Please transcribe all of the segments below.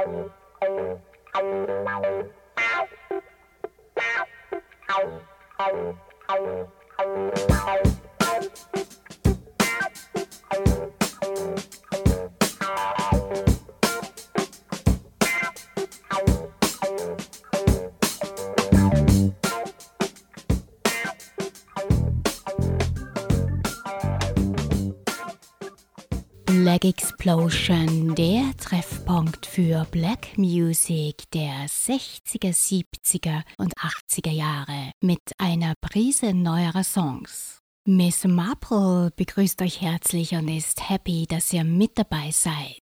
Thank you. Black Explosion, der Treffpunkt für Black Music der 60er, 70er und 80er Jahre mit einer Prise neuerer Songs. Miss Marple begrüßt euch herzlich und ist happy, dass ihr mit dabei seid.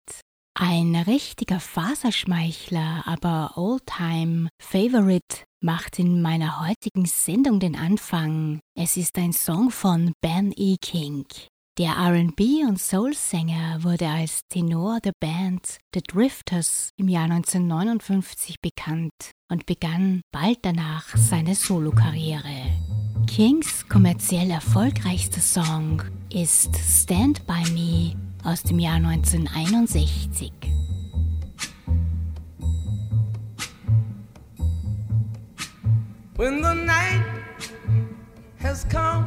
Ein richtiger Faserschmeichler, aber Oldtime Favorite macht in meiner heutigen Sendung den Anfang. Es ist ein Song von Ben E. King. Der RB- und Soul-Sänger wurde als Tenor der Band The Drifters im Jahr 1959 bekannt und begann bald danach seine Solokarriere. Kings kommerziell erfolgreichster Song ist Stand By Me aus dem Jahr 1961. When the night has come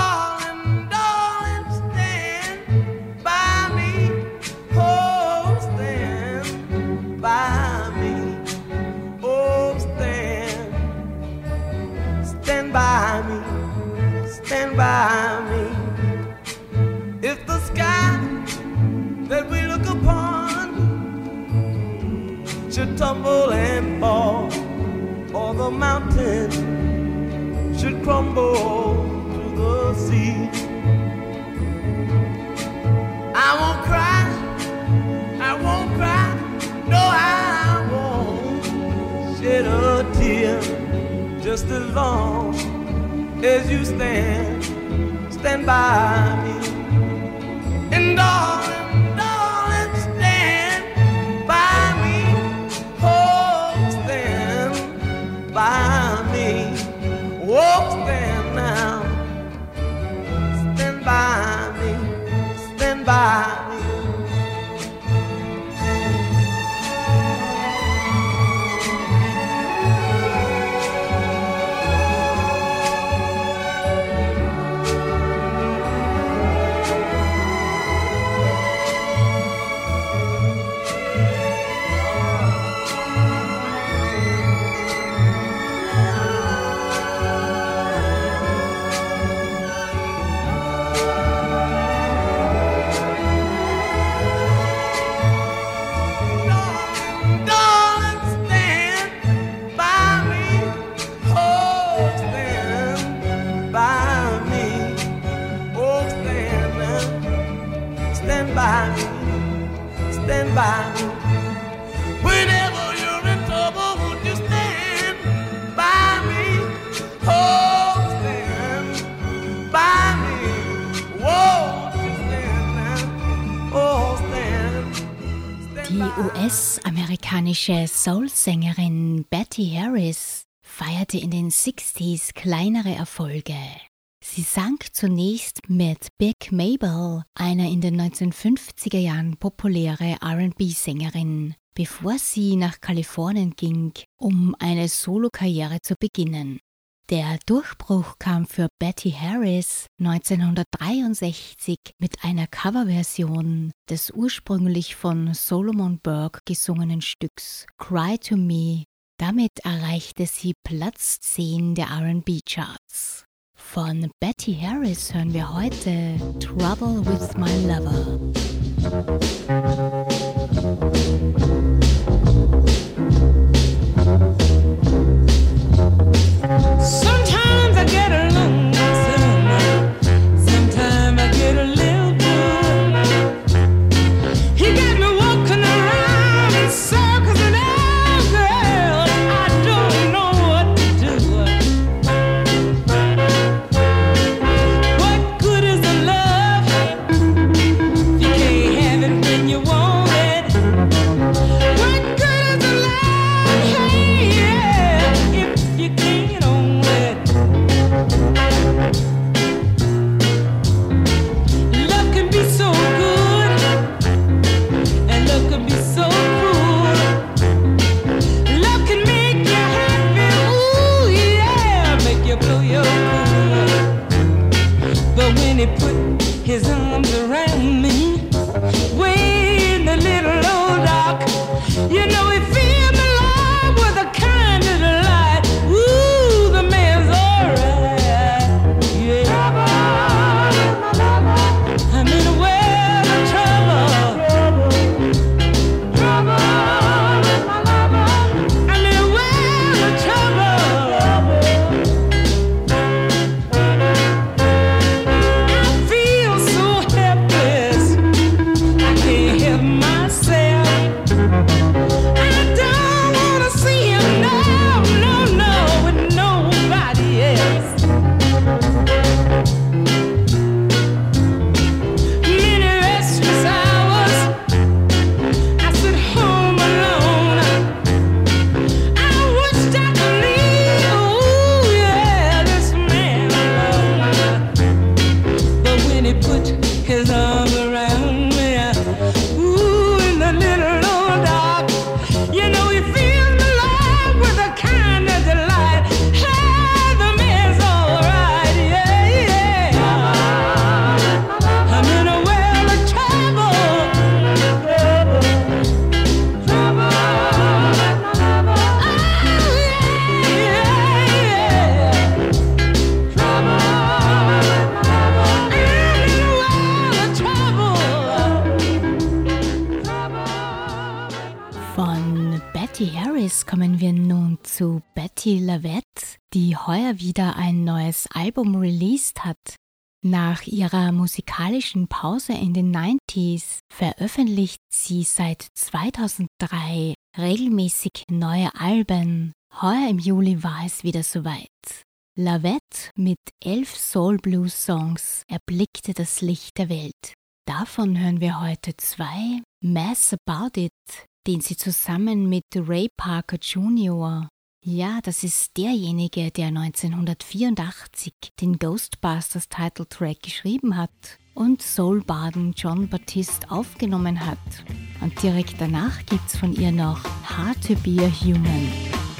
I won't cry, I won't cry, no, I won't shed a tear just as long as you stand, stand by me. US-amerikanische Soul-Sängerin Betty Harris feierte in den 60s kleinere Erfolge. Sie sang zunächst mit Big Mabel, einer in den 1950er Jahren populäre RB-Sängerin, bevor sie nach Kalifornien ging, um eine Solokarriere zu beginnen. Der Durchbruch kam für Betty Harris 1963 mit einer Coverversion des ursprünglich von Solomon Burke gesungenen Stücks Cry to Me. Damit erreichte sie Platz 10 der RB-Charts. Von Betty Harris hören wir heute Trouble with My Lover. I put veröffentlicht sie seit 2003 regelmäßig neue Alben. Heuer im Juli war es wieder soweit. Lavette mit elf Soul Blues Songs erblickte das Licht der Welt. Davon hören wir heute zwei. Mass About It, den sie zusammen mit Ray Parker Jr. Ja, das ist derjenige, der 1984 den Ghostbusters Titeltrack geschrieben hat und Soulbaden John Baptiste aufgenommen hat. Und direkt danach gibt's von ihr noch Hard to Be a Human.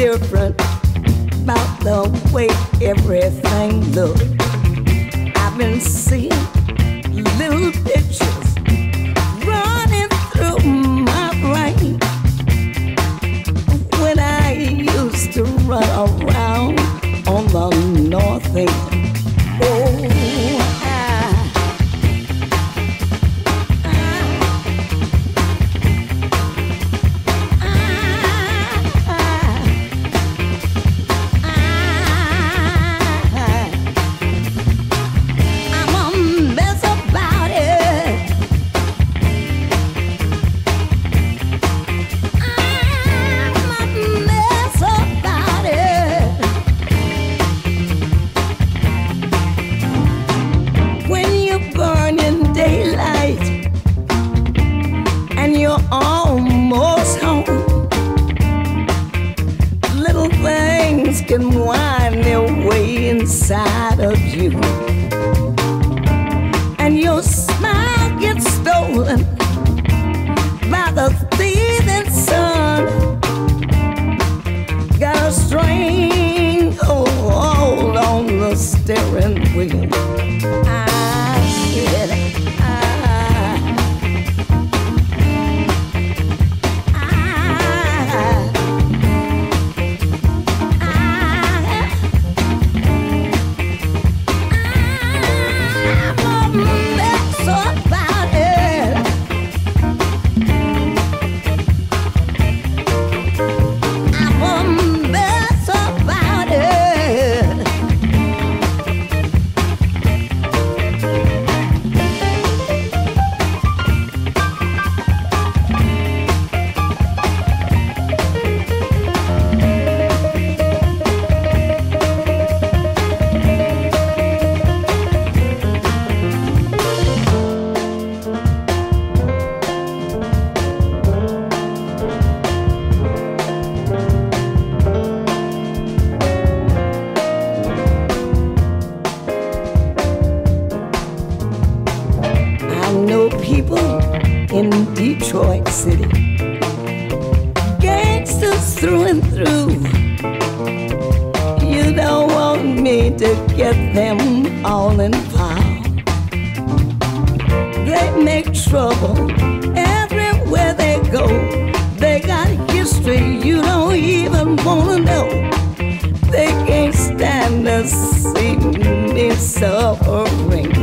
Different about the way everything looked. I've been seeing little pictures running through my brain when I used to run around on the north end. make trouble everywhere they go. They got history you don't even wanna know. They can't stand to see me suffering.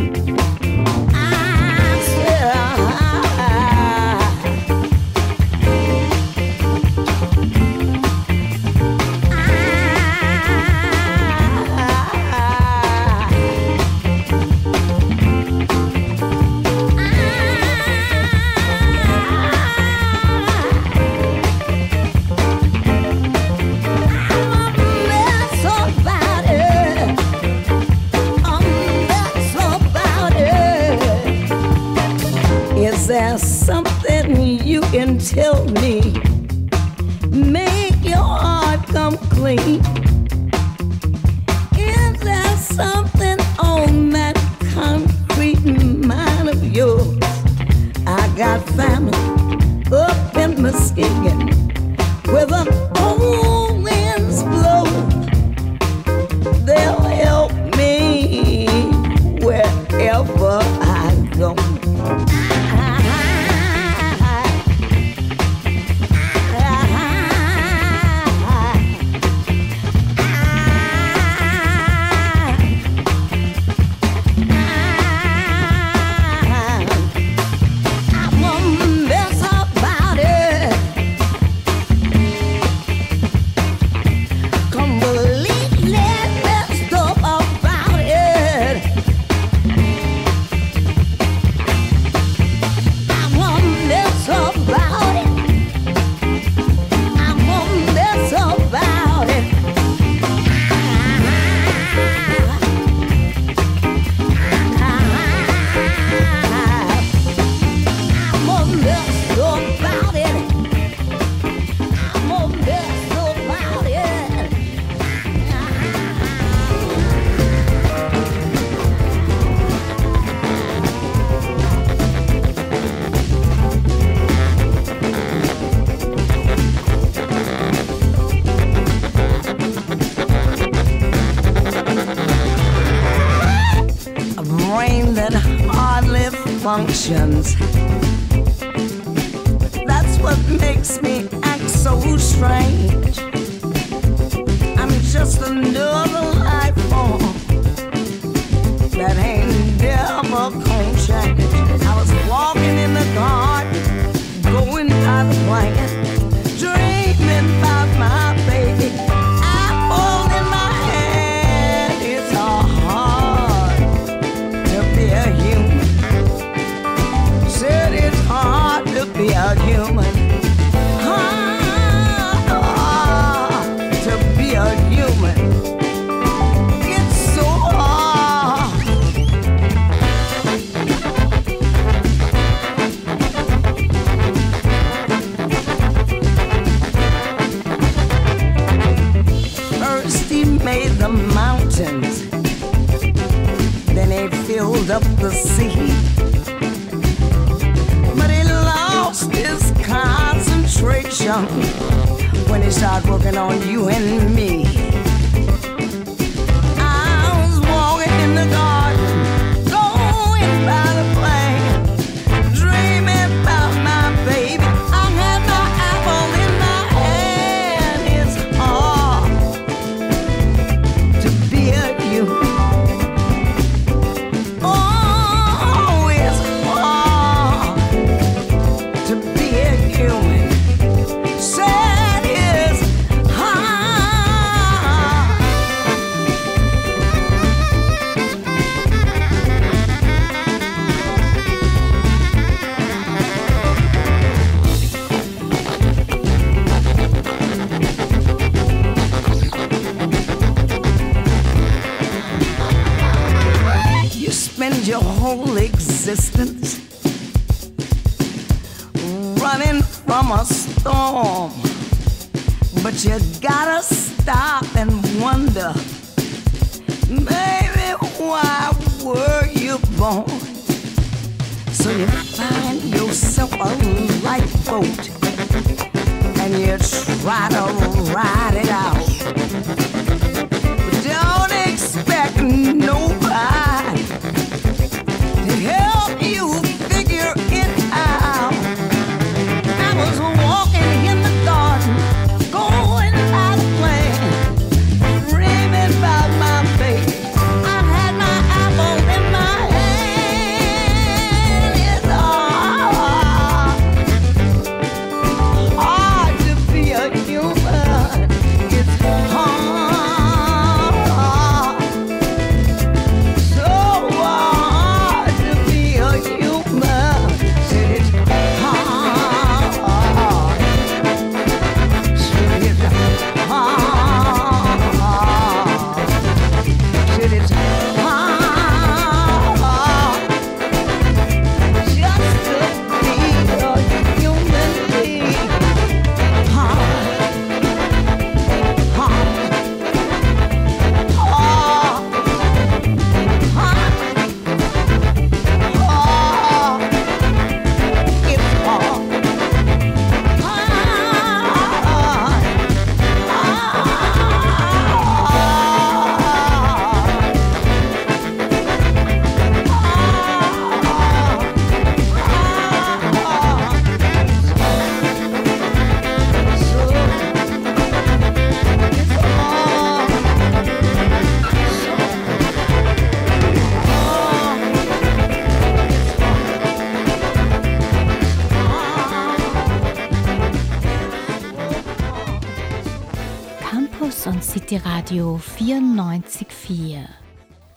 Radio 94.4.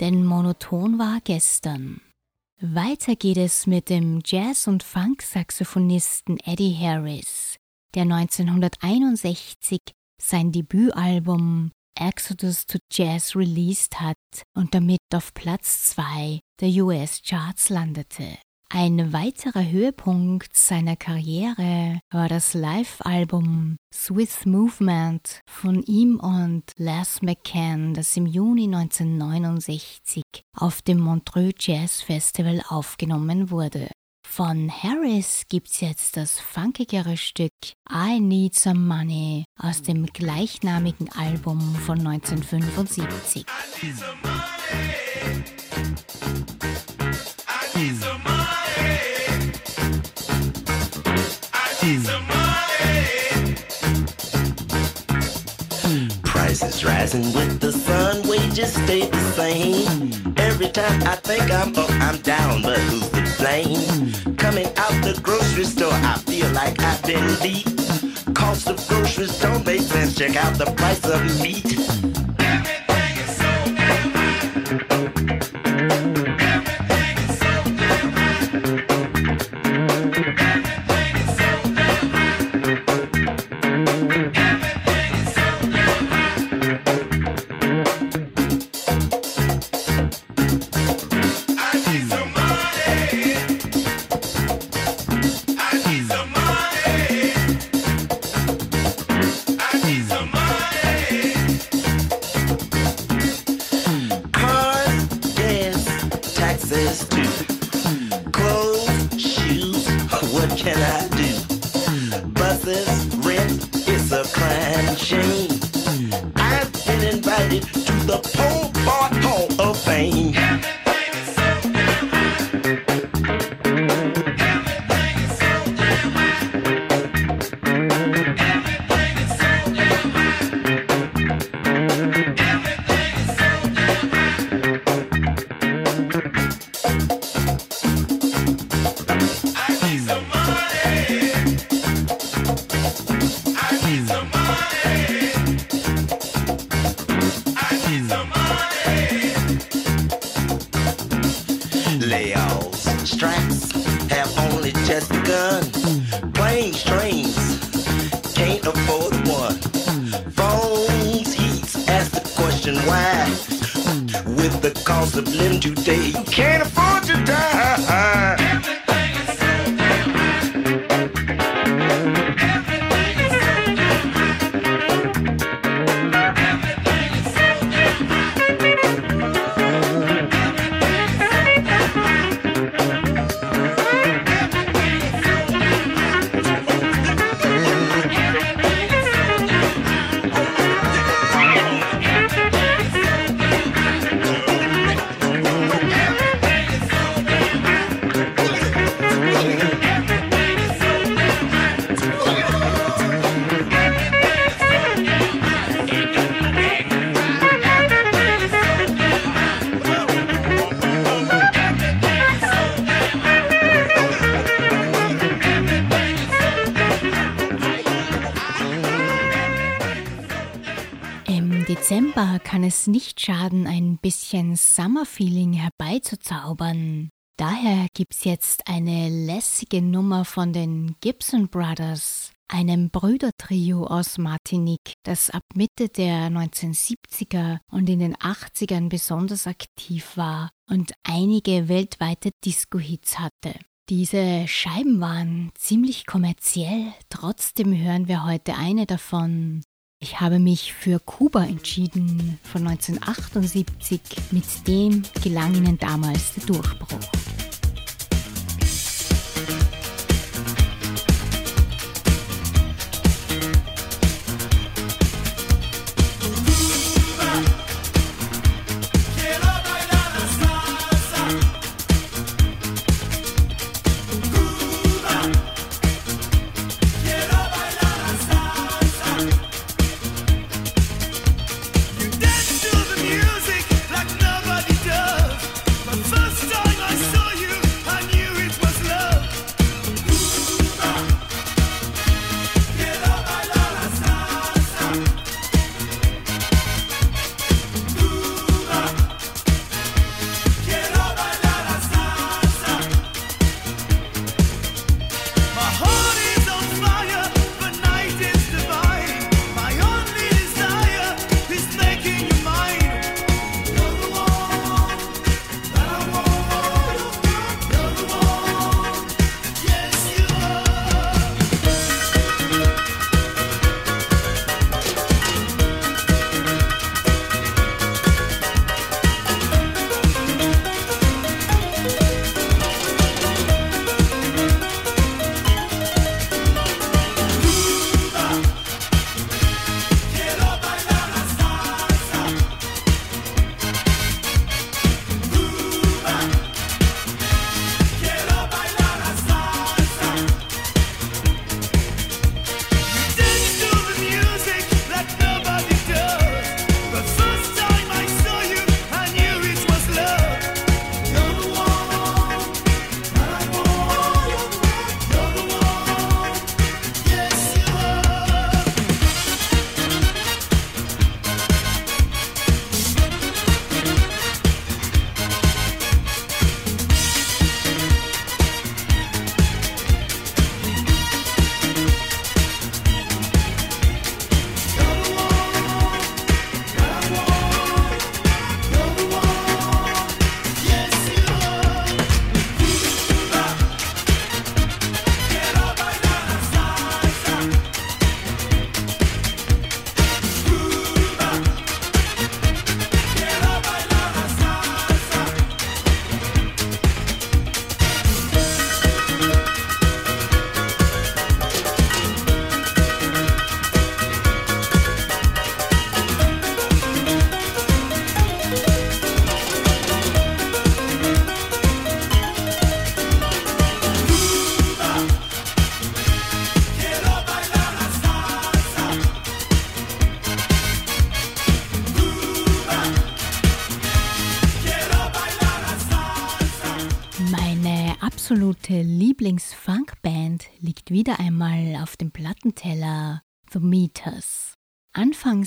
Denn monoton war gestern. Weiter geht es mit dem Jazz- und Funk-Saxophonisten Eddie Harris, der 1961 sein Debütalbum Exodus to Jazz released hat und damit auf Platz 2 der US-Charts landete. Ein weiterer Höhepunkt seiner Karriere war das Live-Album Swiss Movement von ihm und Les McCann, das im Juni 1969 auf dem Montreux Jazz Festival aufgenommen wurde. Von Harris gibt's jetzt das funkigere Stück I Need Some Money aus dem gleichnamigen Album von 1975. Rising with the sun, wages stay the same. Every time I think I'm up, I'm down, but who's to blame? Coming out the grocery store, I feel like I've been beat. Cost of groceries don't make sense. Check out the price of meat. can't afford one. Phones, heats, ask the question why. With the cost of living today, you can't afford to die. Es nicht schaden, ein bisschen Summer-Feeling herbeizuzaubern. Daher gibt's jetzt eine lässige Nummer von den Gibson Brothers, einem Brüdertrio aus Martinique, das ab Mitte der 1970er und in den 80ern besonders aktiv war und einige weltweite Disco-Hits hatte. Diese Scheiben waren ziemlich kommerziell, trotzdem hören wir heute eine davon. Ich habe mich für Kuba entschieden von 1978. Mit dem gelang ihnen damals der Durchbruch.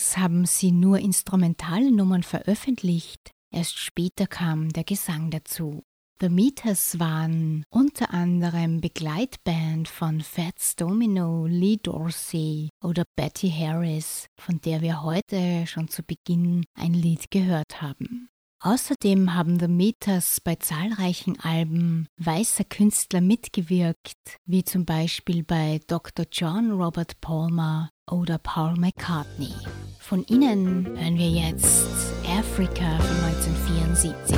Anfangs haben sie nur instrumentale Nummern veröffentlicht, erst später kam der Gesang dazu. The Meters waren unter anderem Begleitband von Fats Domino, Lee Dorsey oder Betty Harris, von der wir heute schon zu Beginn ein Lied gehört haben. Außerdem haben The Meters bei zahlreichen Alben weißer Künstler mitgewirkt, wie zum Beispiel bei Dr. John Robert Palmer oder Paul McCartney. Von ihnen hören wir jetzt Africa von 1974.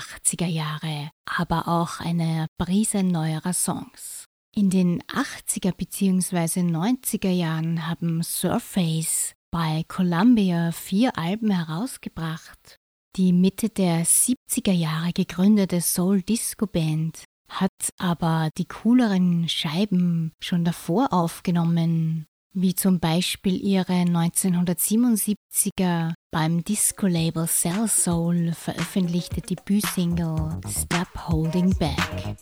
80er Jahre, aber auch eine Prise neuerer Songs. In den 80er bzw. 90er Jahren haben Surface bei Columbia vier Alben herausgebracht. Die Mitte der 70er Jahre gegründete Soul Disco Band hat aber die cooleren Scheiben schon davor aufgenommen wie zum Beispiel ihre 1977er beim Disco-Label Cell Soul veröffentlichte Debütsingle Stop Holding Back.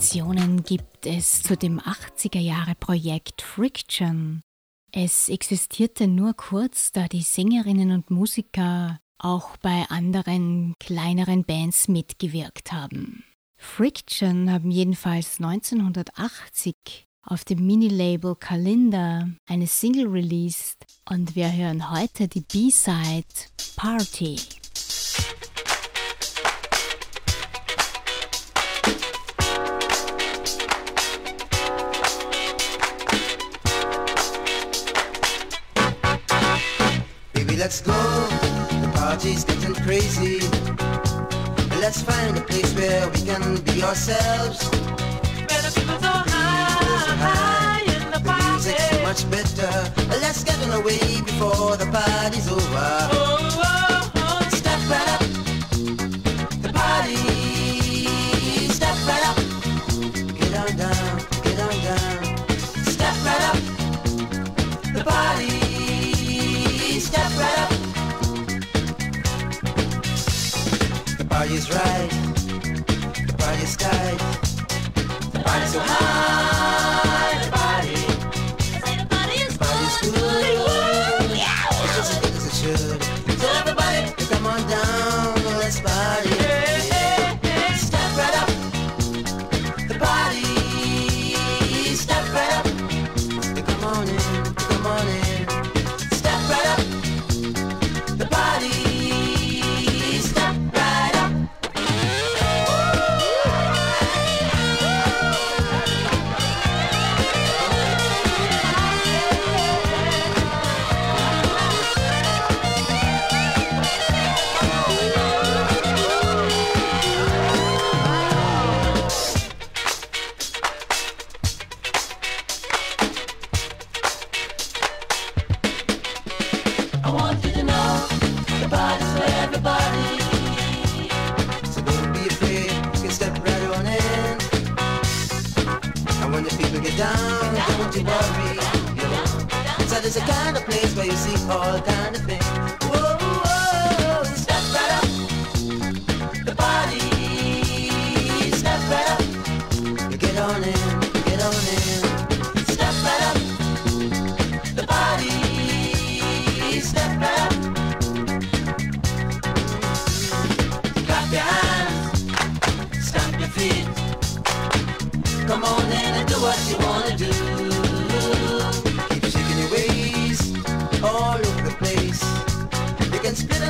Informationen gibt es zu dem 80er Jahre Projekt Friction. Es existierte nur kurz, da die Sängerinnen und Musiker auch bei anderen kleineren Bands mitgewirkt haben. Friction haben jedenfalls 1980 auf dem Mini-Label Kalinda eine Single released und wir hören heute die B-Side Party. Let's go. The party's getting crazy. Let's find a place where we can be ourselves. Where the people so high, high in the, the party. music's so much better. Let's get on the way before the party's over. Oh, oh. Party's right. The party's tight. The party's so high.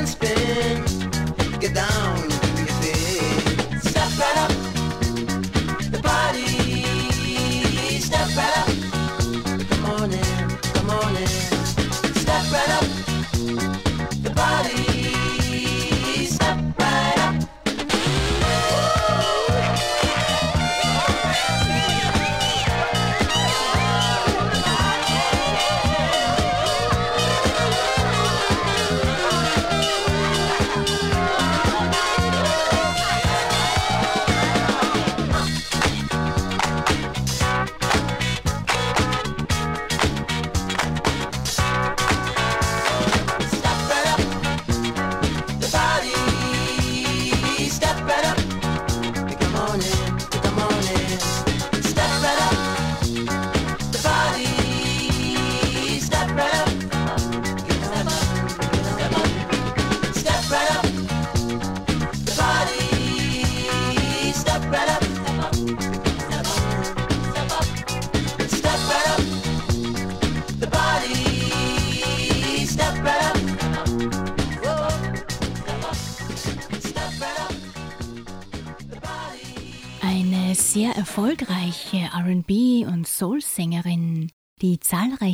and spin.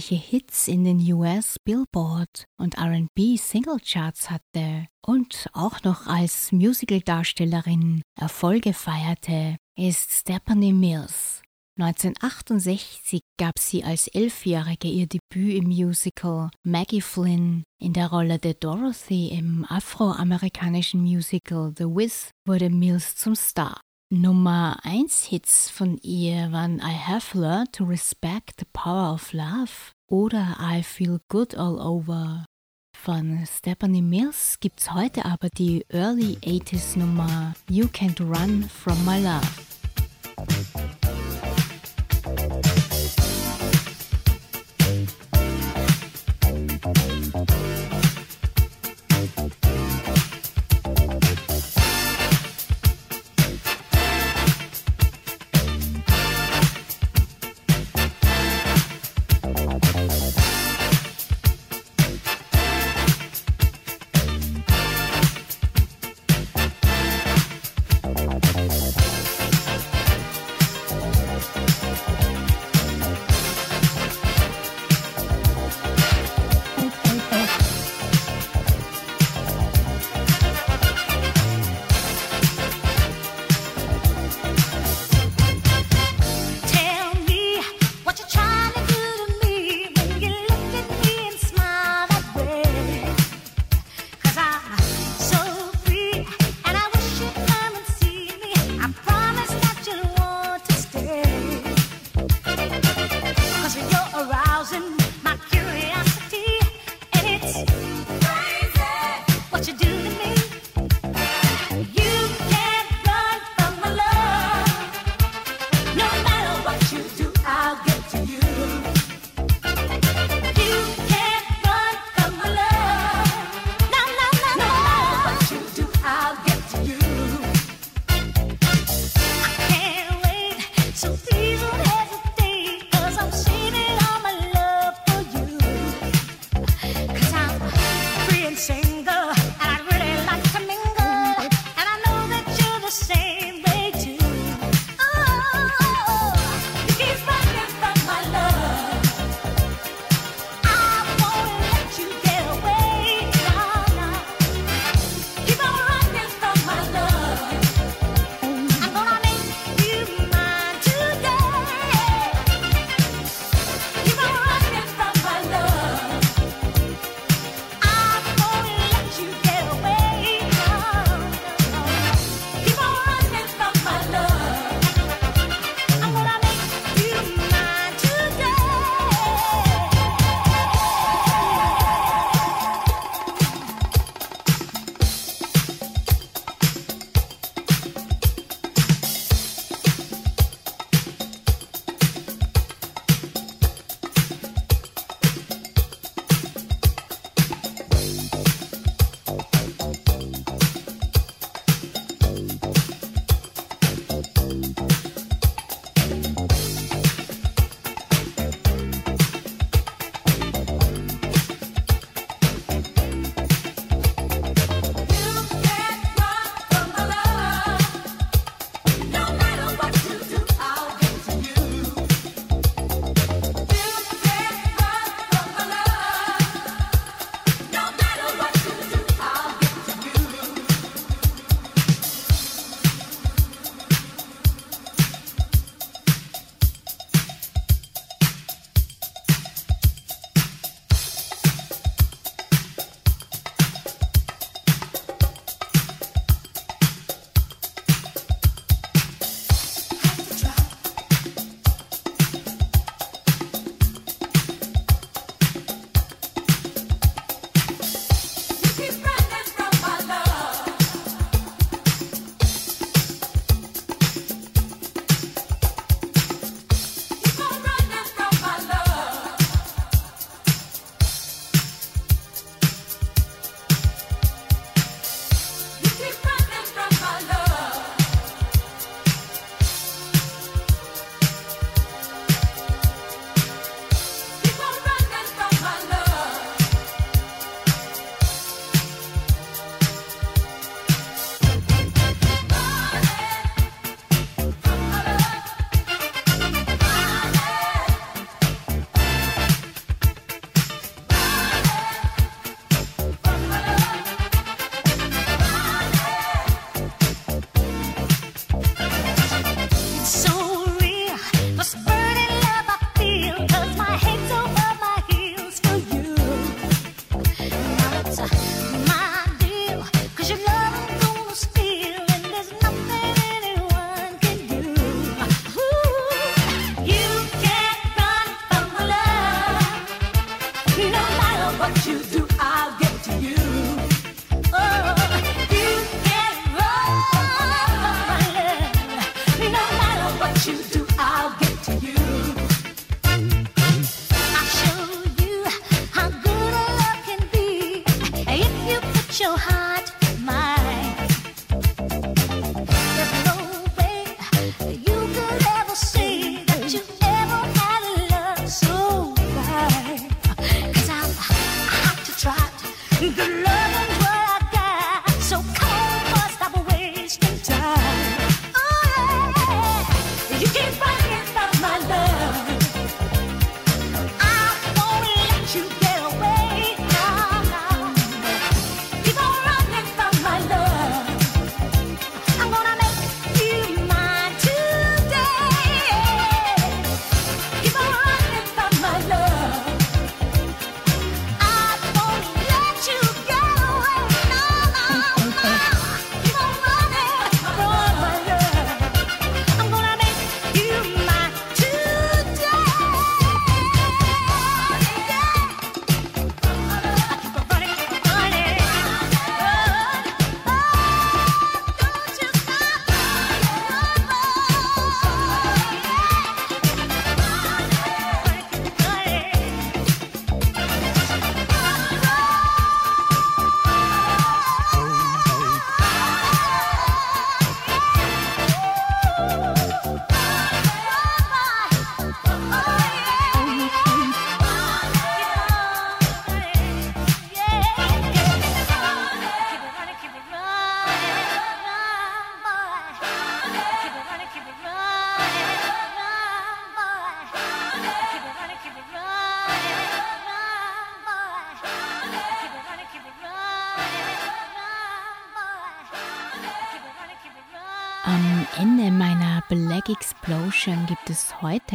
Zahlreiche Hits in den US Billboard und RB Singlecharts hatte und auch noch als Musicaldarstellerin Erfolge feierte, ist Stephanie Mills. 1968 gab sie als Elfjährige ihr Debüt im Musical Maggie Flynn. In der Rolle der Dorothy im afroamerikanischen Musical The Wiz wurde Mills zum Star. Nummer 1 Hits von ihr waren I Have Learned to Respect the Power of Love oder I Feel Good All Over. Von Stephanie Mills gibt's heute aber die Early 80s Nummer You Can't Run From My Love. sing. The love.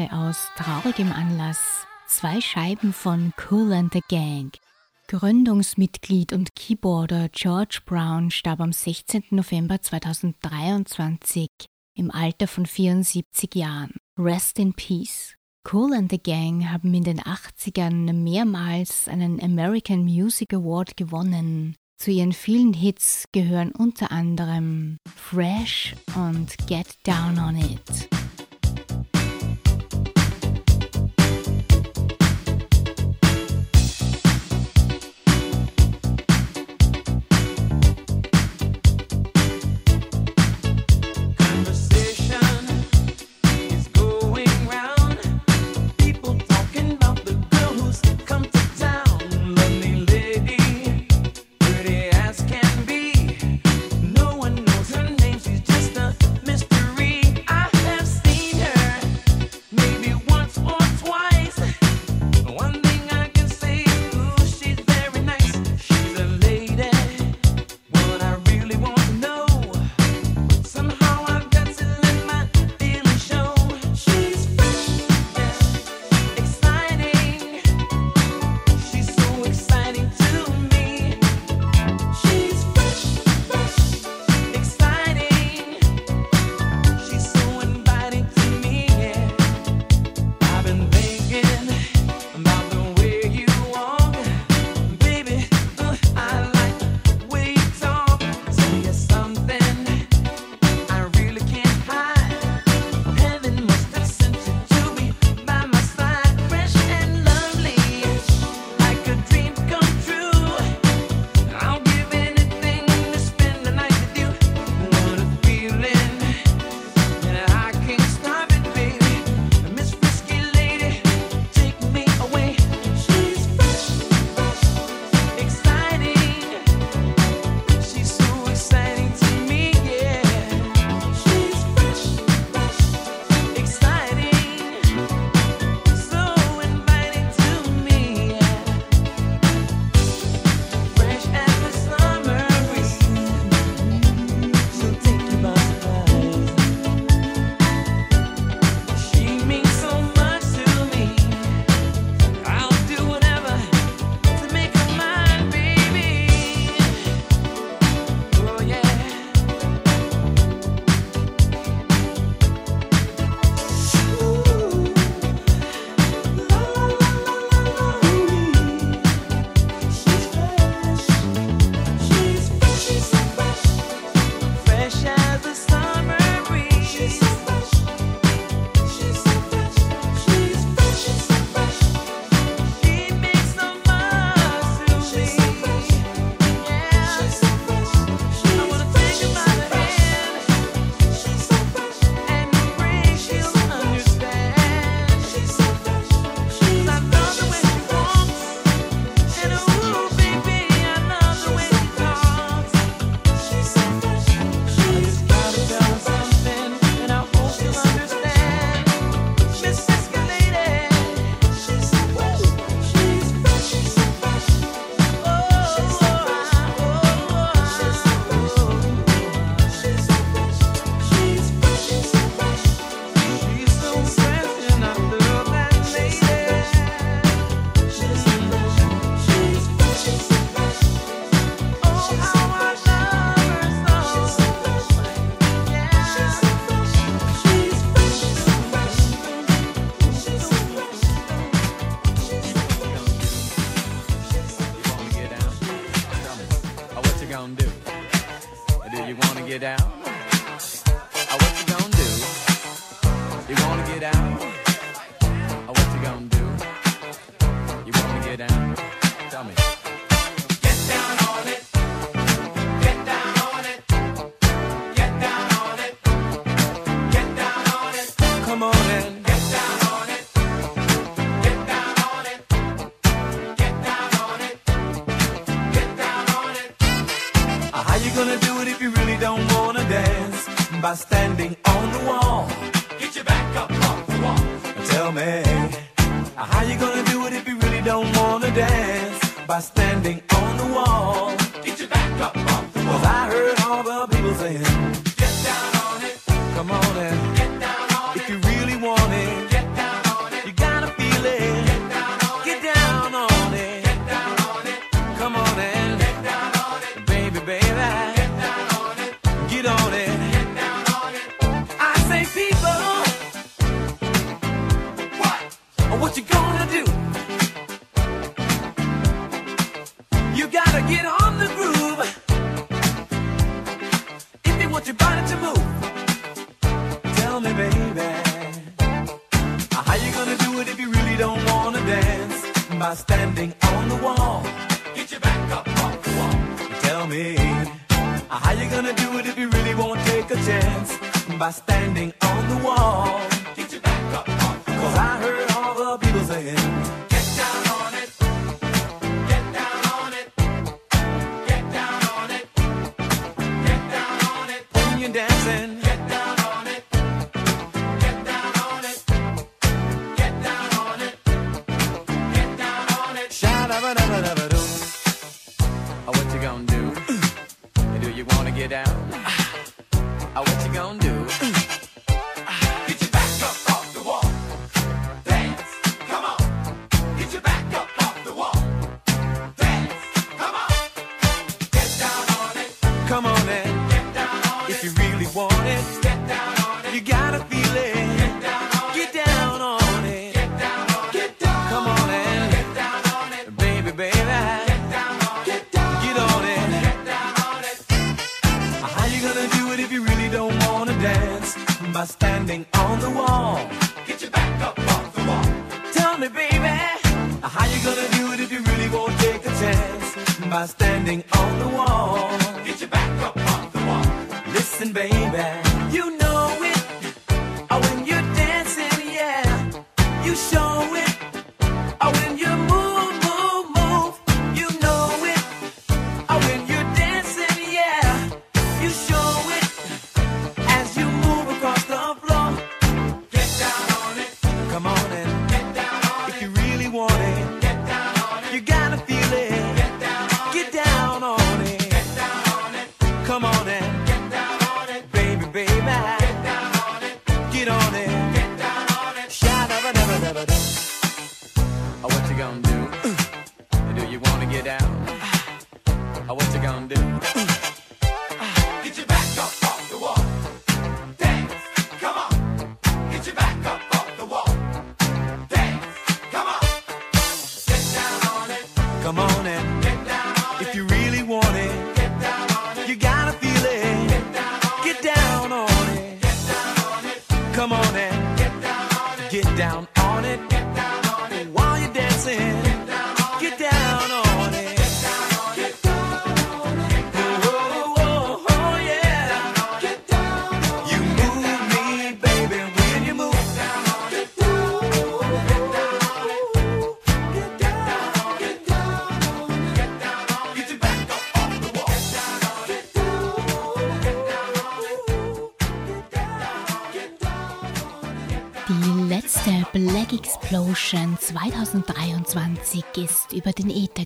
Heute aus traurigem Anlass zwei Scheiben von Cool and the Gang. Gründungsmitglied und Keyboarder George Brown starb am 16. November 2023 im Alter von 74 Jahren. Rest in Peace. Cool and the Gang haben in den 80ern mehrmals einen American Music Award gewonnen. Zu ihren vielen Hits gehören unter anderem Fresh und Get Down on It.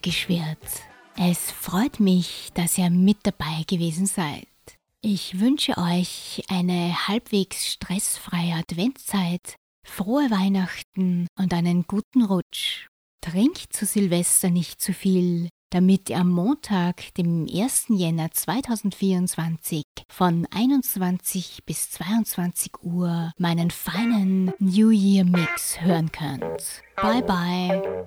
geschwirrt. Es freut mich, dass ihr mit dabei gewesen seid. Ich wünsche euch eine halbwegs stressfreie Adventszeit, frohe Weihnachten und einen guten Rutsch. Trinkt zu Silvester nicht zu viel, damit ihr am Montag, dem 1. Jänner 2024 von 21 bis 22 Uhr meinen feinen New Year Mix hören könnt. Bye bye.